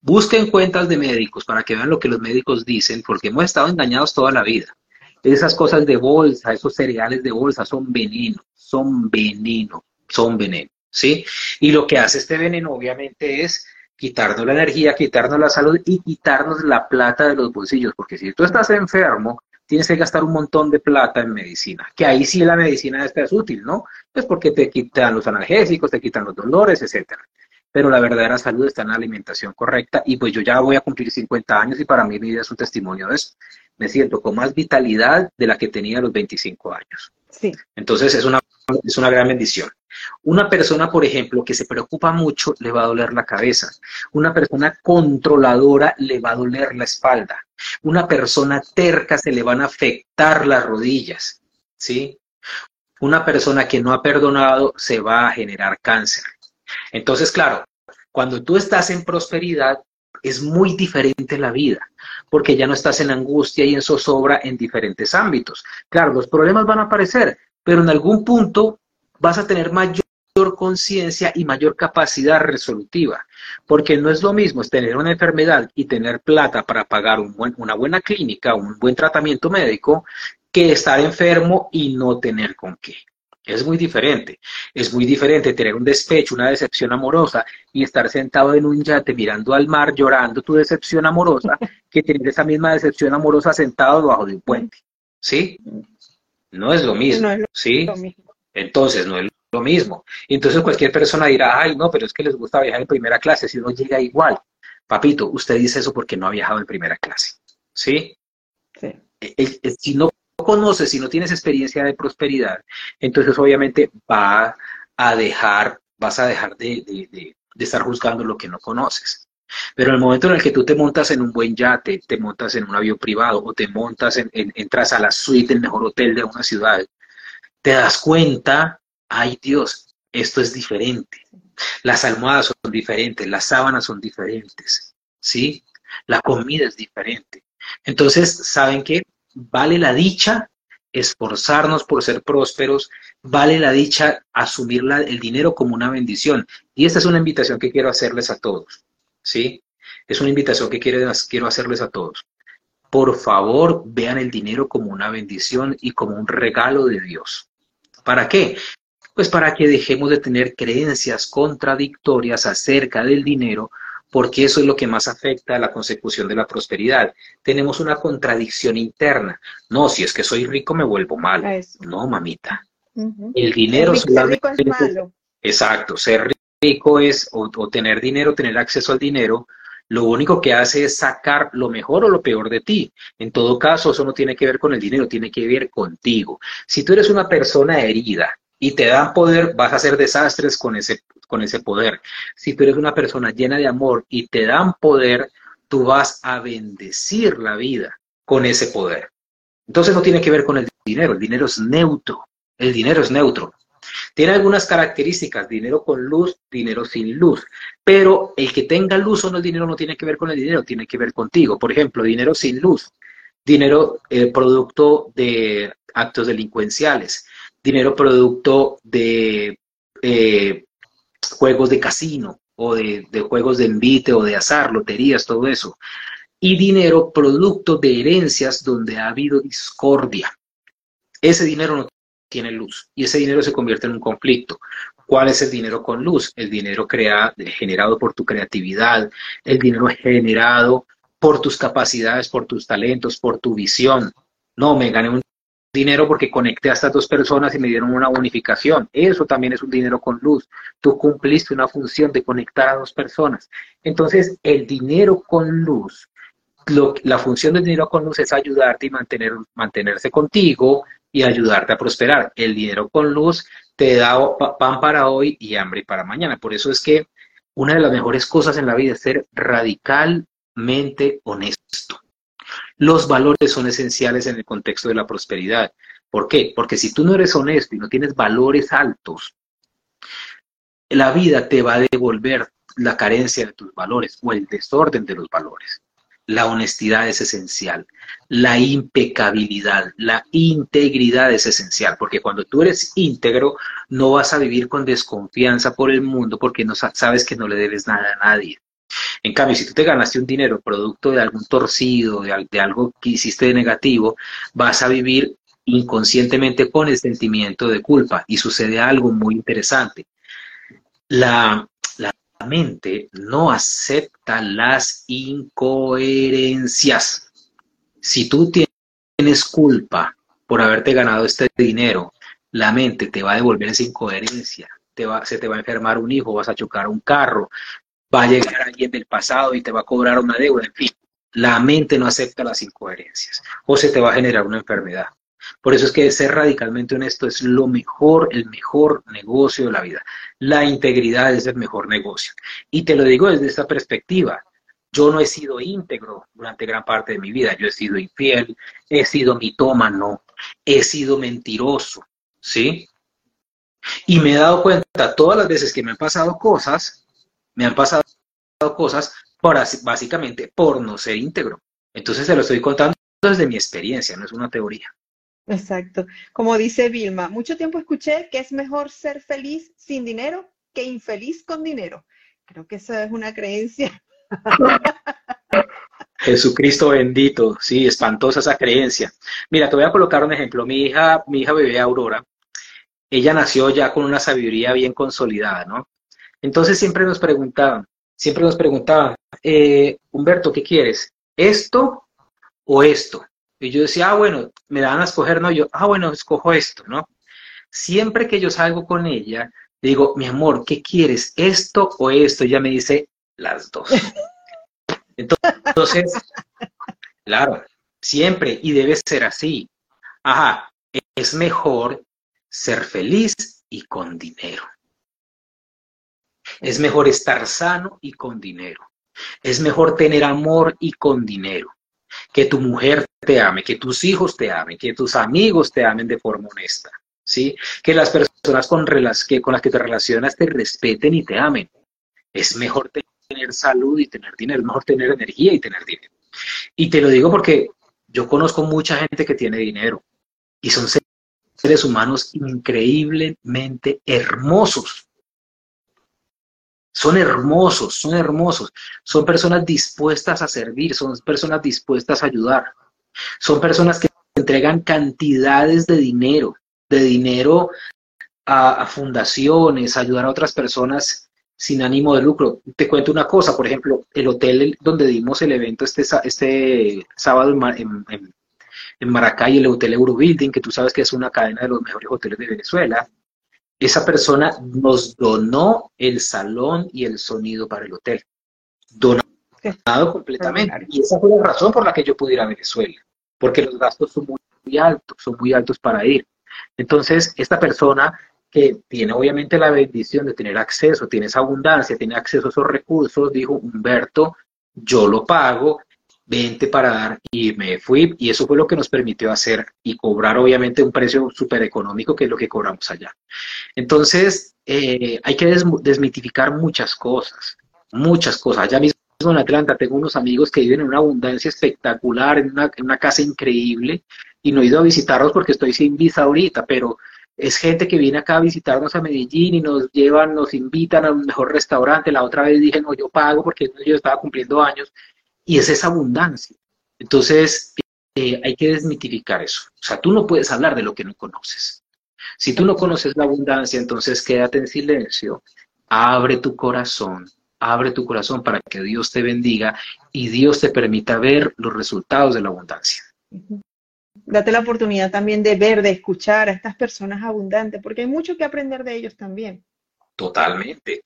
Busquen cuentas de médicos para que vean lo que los médicos dicen, porque hemos estado engañados toda la vida. Esas cosas de bolsa, esos cereales de bolsa son veneno, son veneno, son veneno. ¿sí? Y lo que hace este veneno obviamente es quitarnos la energía, quitarnos la salud y quitarnos la plata de los bolsillos, porque si tú estás enfermo, tienes que gastar un montón de plata en medicina, que ahí sí la medicina es útil, ¿no? Pues porque te quitan los analgésicos, te quitan los dolores, etcétera. Pero la verdadera salud está en la alimentación correcta y pues yo ya voy a cumplir 50 años y para mí mi vida es un testimonio de eso. me siento con más vitalidad de la que tenía a los 25 años. Sí. Entonces es una, es una gran bendición. Una persona, por ejemplo, que se preocupa mucho, le va a doler la cabeza. Una persona controladora le va a doler la espalda. Una persona terca se le van a afectar las rodillas. ¿Sí? Una persona que no ha perdonado se va a generar cáncer. Entonces, claro, cuando tú estás en prosperidad, es muy diferente la vida, porque ya no estás en angustia y en zozobra en diferentes ámbitos. Claro, los problemas van a aparecer, pero en algún punto vas a tener mayor conciencia y mayor capacidad resolutiva, porque no es lo mismo tener una enfermedad y tener plata para pagar una buena clínica, un buen tratamiento médico, que estar enfermo y no tener con qué. Es muy diferente. Es muy diferente tener un despecho, una decepción amorosa y estar sentado en un yate mirando al mar llorando tu decepción amorosa que tener esa misma decepción amorosa sentado debajo de un puente. ¿Sí? No es lo mismo. ¿Sí? Entonces, no es lo mismo. Entonces cualquier persona dirá, ay, no, pero es que les gusta viajar en primera clase si uno llega igual. Papito, usted dice eso porque no ha viajado en primera clase. ¿Sí? sí. si no conoces, si no tienes experiencia de prosperidad, entonces obviamente va a dejar, vas a dejar de, estar juzgando lo que no conoces. Pero en el momento en el que tú te montas en un buen yate, te montas en un avión privado o te montas en, entras a la suite del mejor hotel de una ciudad, te das cuenta, ay Dios, esto es diferente. Las almohadas son diferentes, las sábanas son diferentes, ¿sí? La comida es diferente. Entonces, ¿saben qué? Vale la dicha esforzarnos por ser prósperos, vale la dicha asumir el dinero como una bendición. Y esta es una invitación que quiero hacerles a todos, ¿sí? Es una invitación que quiero, quiero hacerles a todos. Por favor, vean el dinero como una bendición y como un regalo de Dios. ¿Para qué? Pues para que dejemos de tener creencias contradictorias acerca del dinero porque eso es lo que más afecta a la consecución de la prosperidad. Tenemos una contradicción interna. No, si es que soy rico me vuelvo malo. No, mamita. El dinero solamente... es malo. Exacto, ser rico es, o, o tener dinero, tener acceso al dinero, lo único que hace es sacar lo mejor o lo peor de ti. En todo caso, eso no tiene que ver con el dinero, tiene que ver contigo. Si tú eres una persona herida, y te dan poder, vas a hacer desastres con ese, con ese poder. Si tú eres una persona llena de amor y te dan poder, tú vas a bendecir la vida con ese poder. Entonces no tiene que ver con el dinero, el dinero es neutro, el dinero es neutro. Tiene algunas características, dinero con luz, dinero sin luz, pero el que tenga luz o no el dinero no tiene que ver con el dinero, tiene que ver contigo. Por ejemplo, dinero sin luz, dinero eh, producto de actos delincuenciales, dinero producto de eh, juegos de casino o de, juegos de envite o de azar, loterías, todo eso. Y dinero producto de herencias donde ha habido discordia. Ese dinero no tiene luz y ese dinero se convierte en un conflicto. ¿Cuál es el dinero con luz? El dinero creado, generado por tu creatividad, el dinero generado por tus capacidades, por tus talentos, por tu visión. No, me gané un dinero porque conecté a estas dos personas y me dieron una bonificación. Eso también es un dinero con luz. Tú cumpliste una función de conectar a dos personas. Entonces, el dinero con luz, la función del dinero con luz es ayudarte y mantener, mantenerse contigo y ayudarte a prosperar. El dinero con luz te da pan para hoy y hambre para mañana. Por eso es que una de las mejores cosas en la vida es ser radicalmente honesto. Los valores son esenciales en el contexto de la prosperidad. ¿Por qué? Porque si tú no eres honesto y no tienes valores altos, la vida te va a devolver la carencia de tus valores o el desorden de los valores. La honestidad es esencial, la impecabilidad, la integridad es esencial, porque cuando tú eres íntegro no vas a vivir con desconfianza por el mundo porque no sabes que no le debes nada a nadie. En cambio, si tú te ganaste un dinero producto de algún torcido, de, algo que hiciste de negativo, vas a vivir inconscientemente con el sentimiento de culpa y sucede algo muy interesante. La, la mente no acepta las incoherencias. Si tú tienes culpa por haberte ganado este dinero, la mente te va a devolver esa incoherencia. Te va, se te va a enfermar un hijo, vas a chocar un carro, va a llegar alguien del pasado y te va a cobrar una deuda, en fin. La mente no acepta las incoherencias o se te va a generar una enfermedad. Por eso es que ser radicalmente honesto es lo mejor, el mejor negocio de la vida. La integridad es el mejor negocio. Y te lo digo desde esta perspectiva. Yo no he sido íntegro durante gran parte de mi vida. Yo he sido infiel, he sido mitómano, he sido mentiroso, ¿sí? Y me he dado cuenta todas las veces que me han pasado cosas, me han pasado cosas por, básicamente por no ser íntegro. Entonces se lo estoy contando desde mi experiencia, no es una teoría. Exacto. Como dice Vilma, mucho tiempo escuché que es mejor ser feliz sin dinero que infeliz con dinero. Creo que esa es una creencia. Jesucristo bendito, sí, espantosa esa creencia. Mira, te voy a colocar un ejemplo. Mi hija, mi hija bebé Aurora, ella nació ya con una sabiduría bien consolidada, ¿no? Entonces siempre nos preguntaban, siempre nos preguntaban, eh, Humberto, ¿qué quieres? ¿Esto o esto? Y yo decía, ah, bueno, me dan a escoger, no, yo, ah, bueno, escojo esto, ¿no? Siempre que yo salgo con ella, digo, mi amor, ¿qué quieres? ¿Esto o esto? ella me dice, las dos. Entonces, claro, siempre, y debe ser así. Ajá, es mejor ser feliz y con dinero. Es mejor estar sano y con dinero. Es mejor tener amor y con dinero que tu mujer te ame, que tus hijos te amen, que tus amigos te amen de forma honesta, ¿sí? Que las personas con, que, con las que te relacionas te respeten y te amen. Es mejor tener salud y tener dinero, es mejor tener energía y tener dinero. Y te lo digo porque yo conozco mucha gente que tiene dinero y son seres humanos increíblemente hermosos, son hermosos, son hermosos. Son personas dispuestas a servir, son personas dispuestas a ayudar. Son personas que entregan cantidades de dinero, de dinero a, fundaciones, ayudar a otras personas sin ánimo de lucro. Te cuento una cosa, por ejemplo, el hotel donde dimos el evento este, este sábado en Maracay, el Hotel Eurobuilding, que tú sabes que es una cadena de los mejores hoteles de Venezuela, esa persona nos donó el salón y el sonido para el hotel. Donado completamente. Y esa fue la razón por la que yo pude ir a Venezuela, porque los gastos son muy, altos, son muy altos para ir. Entonces, esta persona que tiene obviamente la bendición de tener acceso, tiene esa abundancia, tiene acceso a esos recursos, dijo, Humberto, yo lo pago, vente para dar y me fui y eso fue lo que nos permitió hacer y cobrar obviamente un precio súper económico que es lo que cobramos allá. Entonces eh, hay que desmitificar muchas cosas, muchas cosas. Allá mismo en Atlanta tengo unos amigos que viven en una abundancia espectacular, en una, en una casa increíble y no he ido a visitarlos porque estoy sin visa ahorita, pero es gente que viene acá a visitarnos a Medellín y nos llevan, nos invitan a un mejor restaurante. La otra vez dije, no, yo pago porque yo estaba cumpliendo años y es esa abundancia. Entonces, eh, hay que desmitificar eso. O sea, tú no puedes hablar de lo que no conoces. Si tú no conoces la abundancia, entonces quédate en silencio, abre tu corazón, abre tu corazón para que Dios te bendiga y Dios te permita ver los resultados de la abundancia. Date la oportunidad también de ver, de escuchar a estas personas abundantes, porque hay mucho que aprender de ellos también. Totalmente.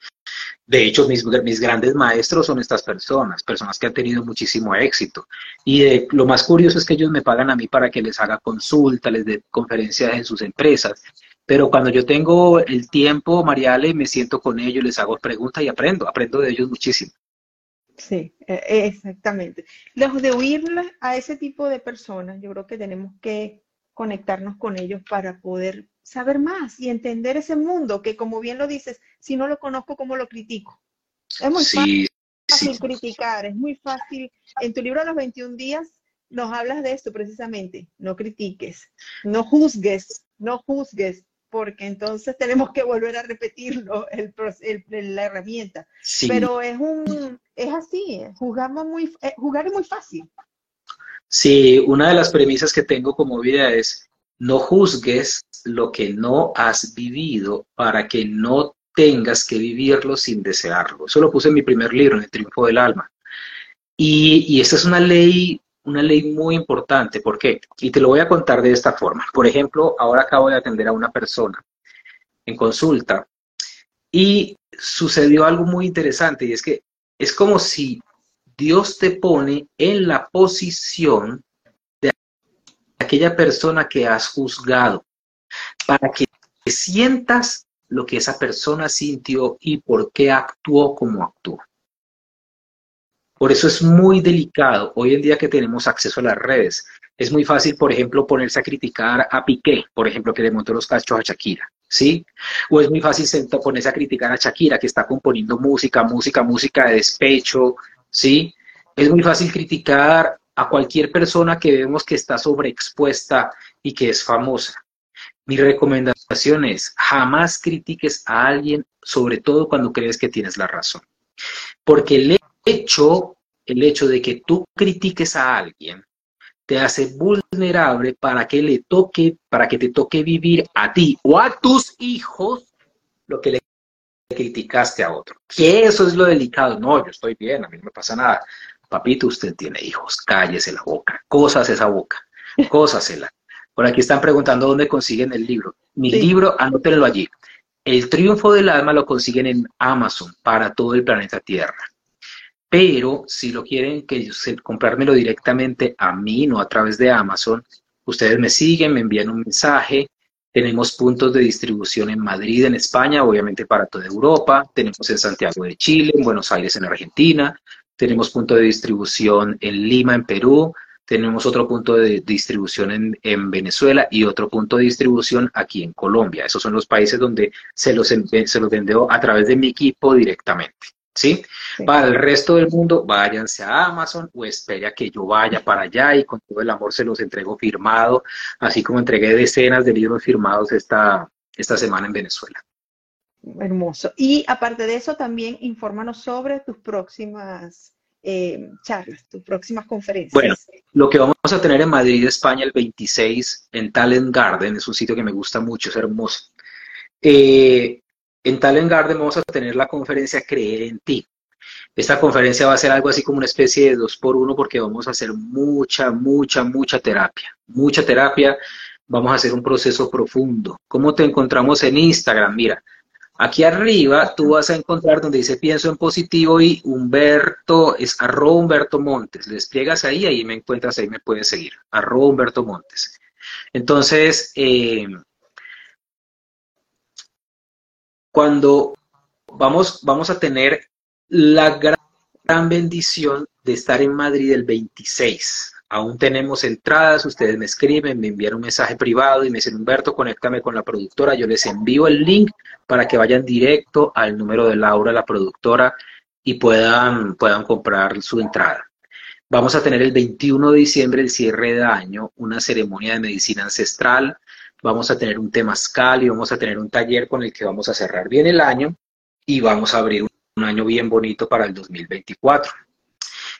De hecho, mis, mis, grandes maestros son estas personas, personas que han tenido muchísimo éxito. Y lo más curioso es que ellos me pagan a mí para que les haga consulta, les dé conferencias en sus empresas. Pero cuando yo tengo el tiempo, Mariale, me siento con ellos, les hago preguntas y aprendo, aprendo de ellos muchísimo. Sí, e, e, exactamente. Lejos de huir a ese tipo de personas, yo creo que tenemos que conectarnos con ellos para poder saber más y entender ese mundo que, como bien lo dices, si no lo conozco, ¿cómo lo critico? Es muy fácil, criticar, es muy fácil. En tu libro Los 21 días nos hablas de esto precisamente, no critiques, no juzgues, no juzgues, porque entonces tenemos que volver a repetirlo, el, la herramienta. Pero es un, es así, jugamos muy, eh, jugar es muy fácil. Sí, una de las premisas que tengo como vida es no juzgues lo que no has vivido para que no tengas que vivirlo sin desearlo. Eso lo puse en mi primer libro, en El Triunfo del Alma. Y, y esta es una ley, una ley muy importante. ¿Por qué? Y te lo voy a contar de esta forma. Por ejemplo, ahora acabo de atender a una persona en consulta y sucedió algo muy interesante y es que es como si Dios te pone en la posición aquella persona que has juzgado, para que sientas lo que esa persona sintió y por qué actuó como actuó. Por eso es muy delicado hoy en día que tenemos acceso a las redes. Es muy fácil, por ejemplo, ponerse a criticar a Piqué, por ejemplo, que le montó los cachos a Shakira, ¿sí? O es muy fácil ponerse a criticar a Shakira, que está componiendo música, música, música de despecho, ¿sí? Es muy fácil criticar a cualquier persona que vemos que está sobreexpuesta y que es famosa. Mi recomendación es, jamás critiques a alguien, sobre todo cuando crees que tienes la razón. Porque el hecho, el hecho de que tú critiques a alguien te hace vulnerable para que le toque, para que te toque vivir a ti o a tus hijos lo que le criticaste a otro. Que eso es lo delicado. No, yo estoy bien, a mí no me pasa nada. Papito, usted tiene hijos, cállese la boca, cosas esa boca, cósasela. Por aquí están preguntando dónde consiguen el libro. Mi libro, anótenlo allí. El triunfo del alma lo consiguen en Amazon para todo el planeta Tierra. Pero si lo quieren que comprármelo directamente a mí, no a través de Amazon, ustedes me siguen, me envían un mensaje. Tenemos puntos de distribución en Madrid, en España, obviamente para toda Europa. Tenemos en Santiago de Chile, en Buenos Aires, en Argentina. Tenemos punto de distribución en Lima, en Perú tenemos otro punto de distribución en, Venezuela y otro punto de distribución aquí en Colombia. Esos son los países donde se los, se los vendió a través de mi equipo directamente. ¿sí? Para el resto del mundo, váyanse a Amazon o espere a que yo vaya para allá y con todo el amor se los entrego firmado, así como entregué decenas de libros firmados esta, esta semana en Venezuela. Hermoso. Y aparte de eso, también infórmanos sobre tus próximas eh, charlas, tus próximas conferencias? Bueno, lo que vamos a tener en Madrid, España, el 26, en Talent Garden, es un sitio que me gusta mucho, es hermoso. Eh, en Talent Garden vamos a tener la conferencia Creer en ti. Esta conferencia va a ser algo así como una especie de dos por uno porque vamos a hacer mucha, mucha, mucha terapia. Mucha terapia. Vamos a hacer un proceso profundo. ¿Cómo te encontramos en Instagram? Mira, Aquí arriba tú vas a encontrar donde dice pienso en positivo y Humberto, es arroba Humberto Montes. Les pliegas ahí, ahí me encuentras, ahí me puedes seguir. Arroba Humberto Montes. Entonces, eh, cuando vamos, vamos a tener la gran, gran bendición de estar en Madrid el 26 aún tenemos entradas, ustedes me escriben, me envían un mensaje privado y me dicen, Humberto, conéctame con la productora, yo les envío el link para que vayan directo al número de Laura, la productora, y puedan, puedan comprar su entrada. Vamos a tener el 21 de diciembre, el cierre de año, una ceremonia de medicina ancestral, vamos a tener un temazcal y vamos a tener un taller con el que vamos a cerrar bien el año y vamos a abrir un año bien bonito para el 2024.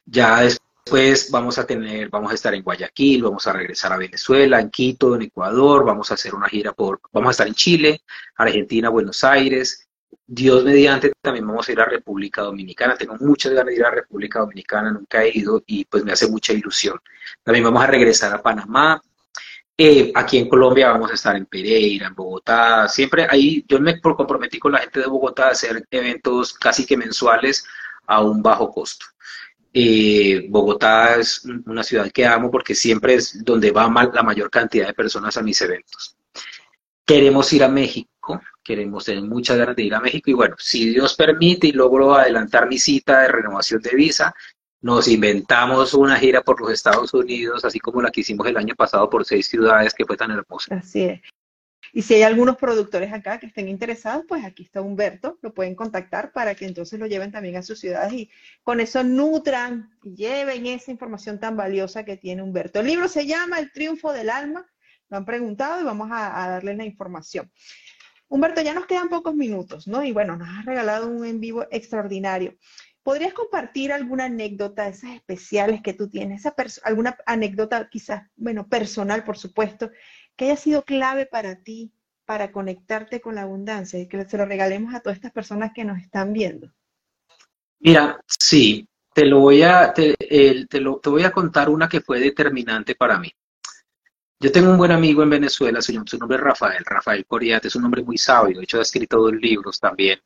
Ya después Después vamos a tener, vamos a estar en Guayaquil, vamos a regresar a Venezuela, en Quito, en Ecuador, vamos a hacer una gira por, vamos a estar en Chile, Argentina, Buenos Aires. Dios mediante, también vamos a ir a República Dominicana. Tengo muchas ganas de ir a República Dominicana, nunca he ido y pues me hace mucha ilusión. También vamos a regresar a Panamá. Eh, aquí en Colombia vamos a estar en Pereira, en Bogotá. Siempre ahí, yo me comprometí con la gente de Bogotá a hacer eventos casi que mensuales a un bajo costo. Eh, Bogotá es una ciudad que amo porque siempre es donde va la mayor cantidad de personas a mis eventos. Queremos ir a México, queremos tener muchas ganas de ir a México y bueno, si Dios permite y logro adelantar mi cita de renovación de visa, nos inventamos una gira por los Estados Unidos, así como la que hicimos el año pasado por seis ciudades, que fue tan hermosa. Así es. Y si hay algunos productores acá que estén interesados, pues aquí está Humberto, lo pueden contactar para que entonces lo lleven también a sus ciudades y con eso nutran y lleven esa información tan valiosa que tiene Humberto. El libro se llama El triunfo del alma, lo han preguntado y vamos a, darles la información. Humberto, ya nos quedan pocos minutos, ¿no? Y bueno, nos has regalado un en vivo extraordinario. ¿Podrías compartir alguna anécdota, esas especiales que tú tienes, alguna anécdota quizás, bueno, personal, por supuesto, que haya sido clave para ti para conectarte con la abundancia y que se lo regalemos a todas estas personas que nos están viendo? Mira, sí, te lo voy a, te, lo, te voy a contar una que fue determinante para mí. Yo tengo un buen amigo en Venezuela, su, su nombre es Rafael, Rafael Coriate, es un hombre muy sabio, de hecho ha escrito dos libros también.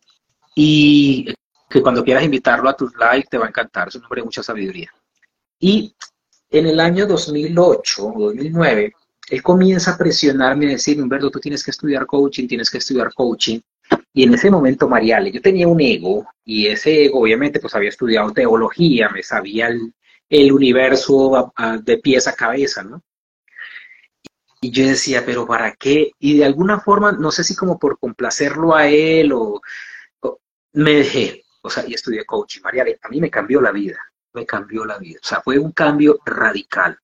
Y que cuando quieras invitarlo a tus live te va a encantar, es un hombre de mucha sabiduría. Y en el año 2008 o 2009, él comienza a presionarme a decir, Humberto, tú tienes que estudiar coaching, tienes que estudiar coaching. Y en ese momento, Mariale, yo tenía un ego y ese ego, obviamente, pues había estudiado teología, me sabía el, universo de pies a cabeza, ¿no? Y yo decía, pero ¿para qué? Y de alguna forma, no sé si como por complacerlo a él o, me dejé, o sea, y estudié coaching. Mariale, a mí me cambió la vida, me cambió la vida. O sea, fue un cambio radical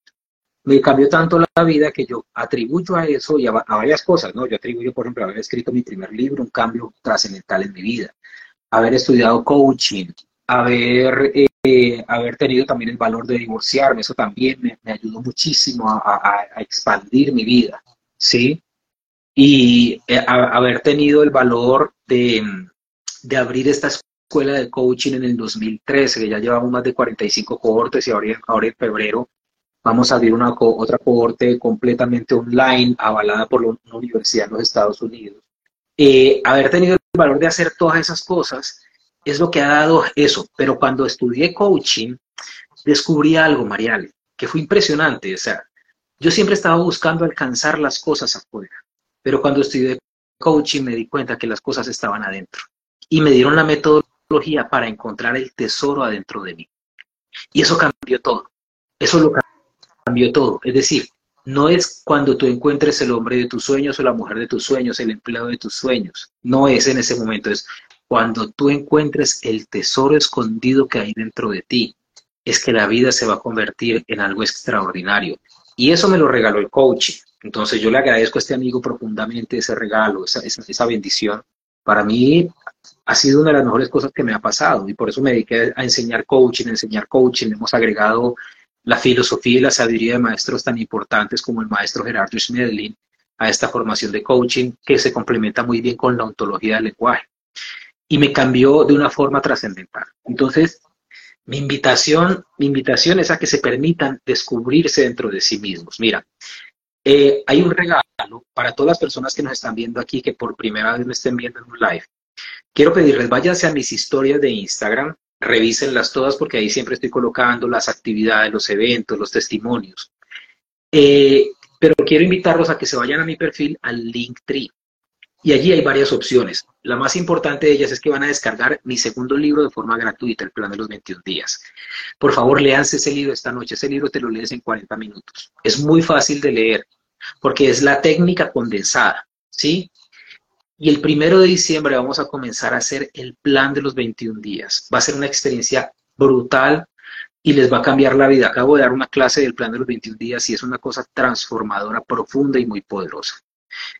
me cambió tanto la vida que yo atribuyo a eso y a, varias cosas, ¿no? Yo atribuyo, por ejemplo, haber escrito mi primer libro, un cambio trascendental en mi vida, haber estudiado coaching, haber, eh, haber tenido también el valor de divorciarme, eso también me, ayudó muchísimo a, expandir mi vida, ¿sí? Y eh, haber tenido el valor de, de abrir esta escuela de coaching en el 2013, que ya llevamos más de 45 cohortes y ahora, ahora en febrero Vamos a abrir una otra cohorte completamente online, avalada por una universidad en los Estados Unidos. Eh, haber tenido el valor de hacer todas esas cosas es lo que ha dado eso. Pero cuando estudié coaching, descubrí algo, Mariale, que fue impresionante. O sea, yo siempre estaba buscando alcanzar las cosas afuera. Pero cuando estudié coaching me di cuenta que las cosas estaban adentro. Y me dieron la metodología para encontrar el tesoro adentro de mí. Y eso cambió todo. Eso lo cambió todo. Es decir, no es cuando tú encuentres el hombre de tus sueños o la mujer de tus sueños, el empleado de tus sueños. No es en ese momento, es cuando tú encuentres el tesoro escondido que hay dentro de ti. Es que la vida se va a convertir en algo extraordinario. Y eso me lo regaló el coaching. Entonces yo le agradezco a este amigo profundamente ese regalo, esa, esa, bendición. Para mí ha sido una de las mejores cosas que me ha pasado y por eso me dediqué a enseñar coaching, a enseñar coaching. Hemos agregado la filosofía y la sabiduría de maestros tan importantes como el maestro Gerardo Schmedlin a esta formación de coaching que se complementa muy bien con la ontología del lenguaje. Y me cambió de una forma trascendental. Entonces, mi invitación, mi invitación es a que se permitan descubrirse dentro de sí mismos. Mira, eh, hay un regalo para todas las personas que nos están viendo aquí, que por primera vez me estén viendo en un live. Quiero pedirles, váyanse a mis historias de Instagram revísenlas todas porque ahí siempre estoy colocando las actividades, los eventos, los testimonios. Eh, pero quiero invitarlos a que se vayan a mi perfil al Linktree. Y allí hay varias opciones. La más importante de ellas es que van a descargar mi segundo libro de forma gratuita, El Plan de los 21 Días. Por favor, léanse ese libro esta noche. Ese libro te lo lees en 40 minutos. Es muy fácil de leer porque es la técnica condensada, ¿sí? Y el primero de diciembre vamos a comenzar a hacer el plan de los 21 días. Va a ser una experiencia brutal y les va a cambiar la vida. Acabo de dar una clase del plan de los 21 días y es una cosa transformadora, profunda y muy poderosa.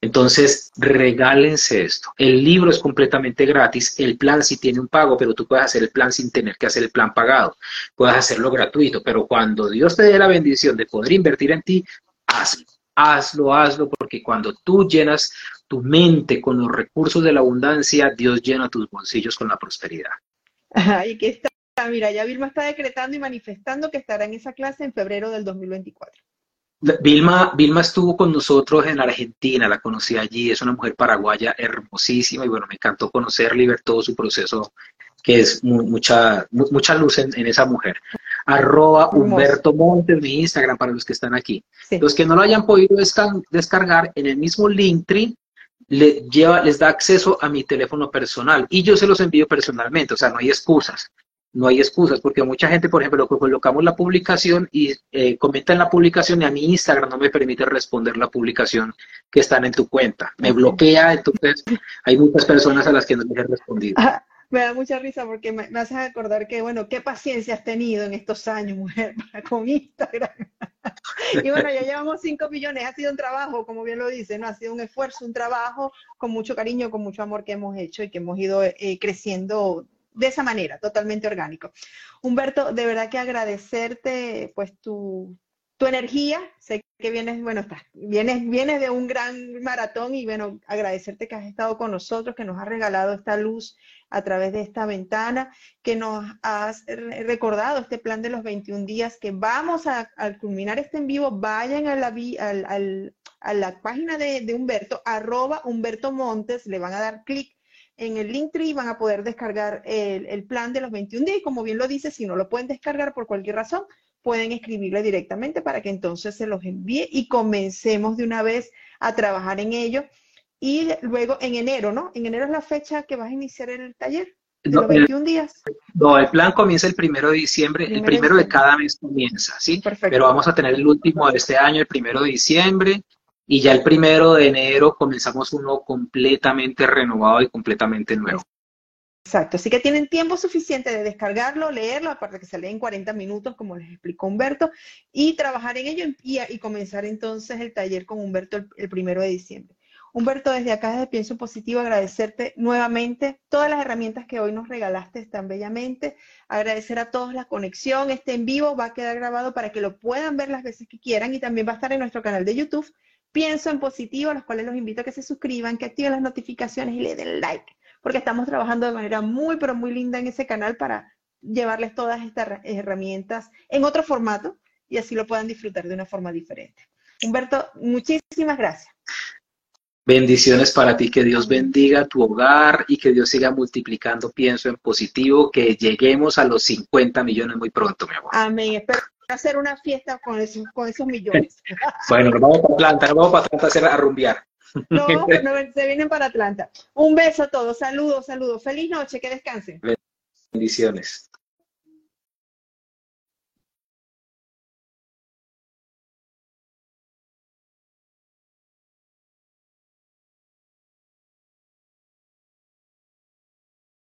Entonces, regálense esto. El libro es completamente gratis. El plan sí tiene un pago, pero tú puedes hacer el plan sin tener que hacer el plan pagado. Puedes hacerlo gratuito, pero cuando Dios te dé la bendición de poder invertir en ti, hazlo. Hazlo, hazlo, porque cuando tú llenas tu mente con los recursos de la abundancia, Dios llena tus bolsillos con la prosperidad. y que está, mira, ya Vilma está decretando y manifestando que estará en esa clase en febrero del 2024. Vilma, Vilma estuvo con nosotros en Argentina, la conocí allí, es una mujer paraguaya hermosísima y bueno, me encantó conocerla y ver todo su proceso, que es mucha, mucha luz en, esa mujer. Arroba Humberto Montes, mi Instagram para los que están aquí. Los que no lo hayan podido descargar, en el mismo Linktree le lleva, les da acceso a mi teléfono personal y yo se los envío personalmente, o sea, no hay excusas, no hay excusas, porque mucha gente, por ejemplo, colocamos la publicación y eh, comenta en la publicación y a mi Instagram no me permite responder la publicación que están en tu cuenta, me bloquea, entonces hay muchas personas a las que no les he respondido. Ah, me da mucha risa porque me, haces acordar que, bueno, qué paciencia has tenido en estos años, mujer, con Instagram. y bueno, ya llevamos 5 millones, ha sido un trabajo, como bien lo dice, ¿no? Ha sido un esfuerzo, un trabajo con mucho cariño, con mucho amor que hemos hecho y que hemos ido eh, creciendo de esa manera, totalmente orgánico. Humberto, de verdad que agradecerte pues tu, tu energía, sé que vienes, bueno, estás, vienes, vienes de un gran maratón y bueno, agradecerte que has estado con nosotros, que nos has regalado esta luz a través de esta ventana, que nos has recordado este plan de los 21 días, que vamos a, culminar este en vivo, vayan a la, a la página de, Humberto, arroba Humberto Montes, le van a dar clic en el Linktree van a poder descargar el, el plan de los 21 días. Y como bien lo dice, si no lo pueden descargar por cualquier razón, pueden escribirle directamente para que entonces se los envíe y comencemos de una vez a trabajar en ello. Y luego en enero, ¿no? En enero es la fecha que vas a iniciar el taller. De No, los 21 días. No, el plan comienza el primero de diciembre, el Primero de cada mes comienza, ¿sí? Perfecto. Pero vamos a tener el último de este año, el primero de diciembre, y ya el primero de enero comenzamos uno completamente renovado y completamente nuevo. Exacto, así que tienen tiempo suficiente de descargarlo, leerlo, aparte que se lee en 40 minutos, como les explicó Humberto, y trabajar en ello y, y comenzar entonces el taller con Humberto el, el primero de diciembre. Humberto, desde acá, desde Pienso Positivo, agradecerte nuevamente todas las herramientas que hoy nos regalaste tan bellamente, agradecer a todos la conexión, este en vivo va a quedar grabado para que lo puedan ver las veces que quieran y también va a estar en nuestro canal de YouTube, Pienso en Positivo, a los cuales los invito a que se suscriban, que activen las notificaciones y le den like porque estamos trabajando de manera muy, pero muy linda en ese canal para llevarles todas estas herra- herramientas en otro formato y así lo puedan disfrutar de una forma diferente. Humberto, muchísimas gracias. Bendiciones para ti, que Dios bendiga tu hogar y que Dios siga multiplicando, pienso en positivo, que lleguemos a los 50 millones muy pronto, mi amor. Amén. Espero hacer una fiesta con esos, con esos millones. Bueno, nos vamos para Atlanta, nos vamos para Atlanta a hacer a rumbear. No, no, se vienen para Atlanta. Un beso a todos. Saludos, saludos. Feliz noche, que descansen. Bendiciones.